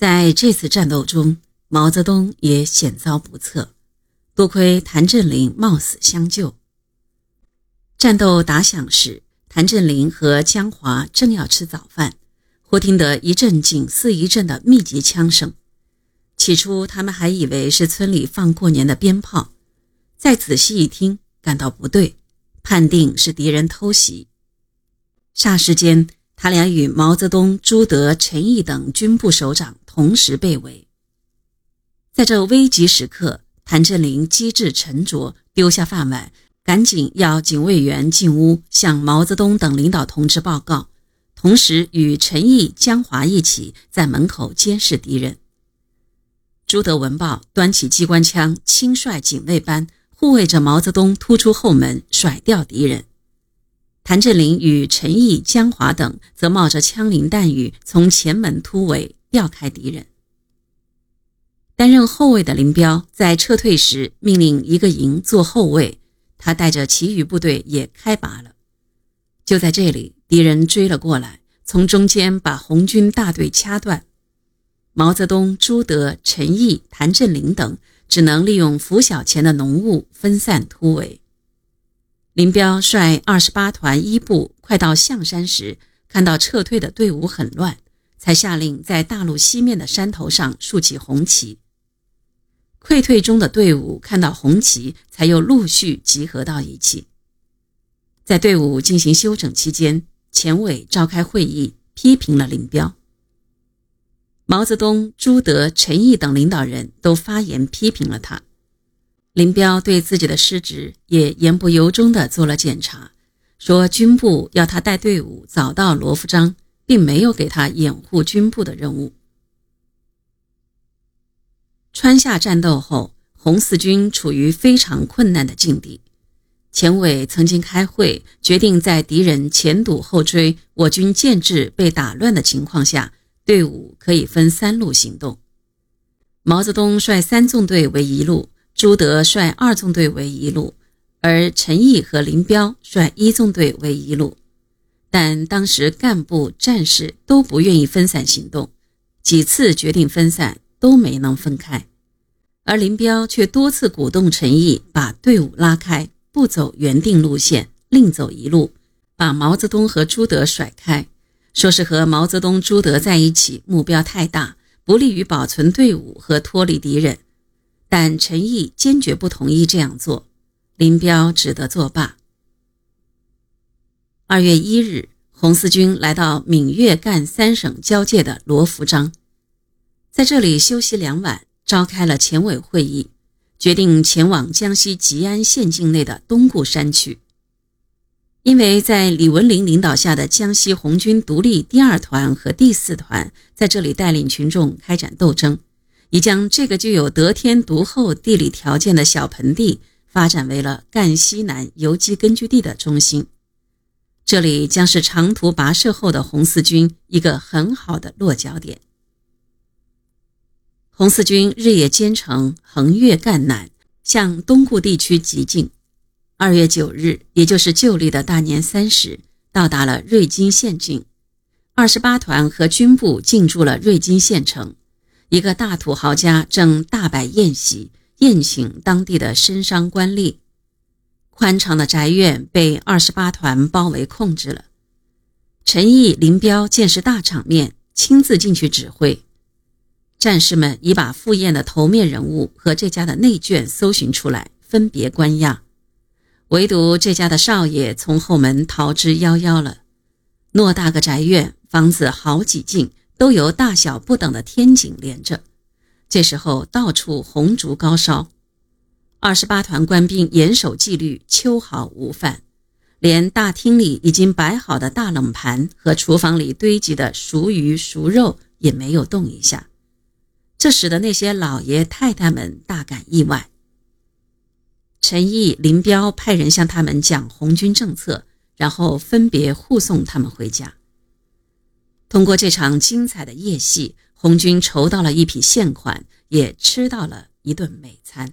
在这次战斗中，毛泽东也险遭不测，多亏谭震林冒死相救。战斗打响时，谭震林和江华正要吃早饭，忽听得一阵紧似一阵的密集枪声。起初，他们还以为是村里放过年的鞭炮，再仔细一听，感到不对，判定是敌人偷袭。霎时间，他俩与毛泽东、朱德、陈毅等军部首长同时被围。在这危急时刻，谭震林机智沉着，丢下饭碗，赶紧要警卫员进屋向毛泽东等领导同志报告，同时与陈毅、江华一起在门口监视敌人。朱德闻报，端起机关枪，亲率警卫班护卫着毛泽东突出后门，甩掉敌人。谭震林与陈毅、江华等则冒着枪林弹雨，从前门突围，调开敌人。担任后卫的林彪在撤退时，命令一个营做后卫，他带着其余部队也开拔了。就在这里，敌人追了过来，从中间把红军大队掐断。毛泽东、朱德、陈毅、谭震林等只能利用拂晓前的浓雾分散突围。林彪率二十八团一部快到象山时，看到撤退的队伍很乱，才下令在大路西面的山头上竖起红旗。溃退中的队伍看到红旗，才又陆续集合到一起。在队伍进行休整期间，前委召开会议，批评了林彪。毛泽东、朱德、陈毅等领导人都发言批评了他。林彪对自己的失职也言不由衷地做了检查，说军部要他带队伍早到罗浮章，并没有给他掩护军部的任务。川下战斗后，红四军处于非常困难的境地。前委曾经开会，决定在敌人前堵后追、我军建制被打乱的情况下。队伍可以分三路行动，毛泽东率三纵队为一路，朱德率二纵队为一路，而陈毅和林彪率一纵队为一路。但当时干部战士都不愿意分散行动，几次决定分散都没能分开，而林彪却多次鼓动陈毅把队伍拉开，不走原定路线，另走一路，把毛泽东和朱德甩开。说是和毛泽东、朱德在一起，目标太大，不利于保存队伍和脱离敌人。但陈毅坚决不同意这样做，林彪只得作罢。二月一日，红四军来到闽粤赣三省交界的罗浮章，在这里休息两晚，召开了前委会议，决定前往江西吉安县境内的东固山区。因为在李文林领导下的江西红军独立第二团和第四团在这里带领群众开展斗争，已将这个具有得天独厚地理条件的小盆地发展为了赣西南游击根据地的中心。这里将是长途跋涉后的红四军一个很好的落脚点。红四军日夜兼程，横越赣南，向东固地区急进。二月九日，也就是旧历的大年三十，到达了瑞金县境。二十八团和军部进驻了瑞金县城。一个大土豪家正大摆宴席，宴请当地的绅商官吏。宽敞的宅院被二十八团包围控制了。陈毅、林彪见识大场面，亲自进去指挥。战士们已把赴宴的头面人物和这家的内眷搜寻出来，分别关押。唯独这家的少爷从后门逃之夭夭了。偌大个宅院，房子好几进，都由大小不等的天井连着。这时候到处红烛高烧，二十八团官兵严守纪律，秋毫无犯。连大厅里已经摆好的大冷盘和厨房里堆积的熟鱼熟肉也没有动一下，这使得那些老爷太太们大感意外。陈毅、林彪派人向他们讲红军政策，然后分别护送他们回家。通过这场精彩的夜戏，红军筹到了一笔现款，也吃到了一顿美餐。